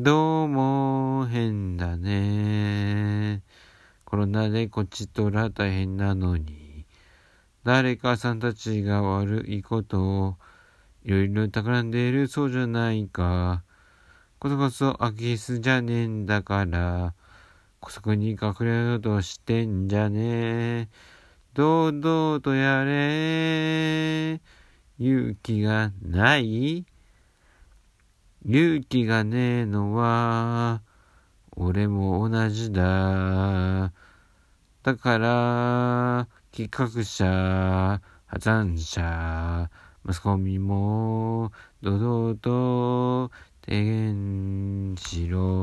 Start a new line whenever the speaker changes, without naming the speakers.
どうも変だね。コロナでこっちとら大変なのに、誰かさんたちが悪いことをいろいろ企んでいるそうじゃないか。こそこそ空き巣じゃねえんだから、こそこに隠れようとしてんじゃねえ。堂々とやれ。勇気がない勇気がねえのは、俺も同じだ。だから、企画者、破産者、マスコミも、堂々と提言しろ。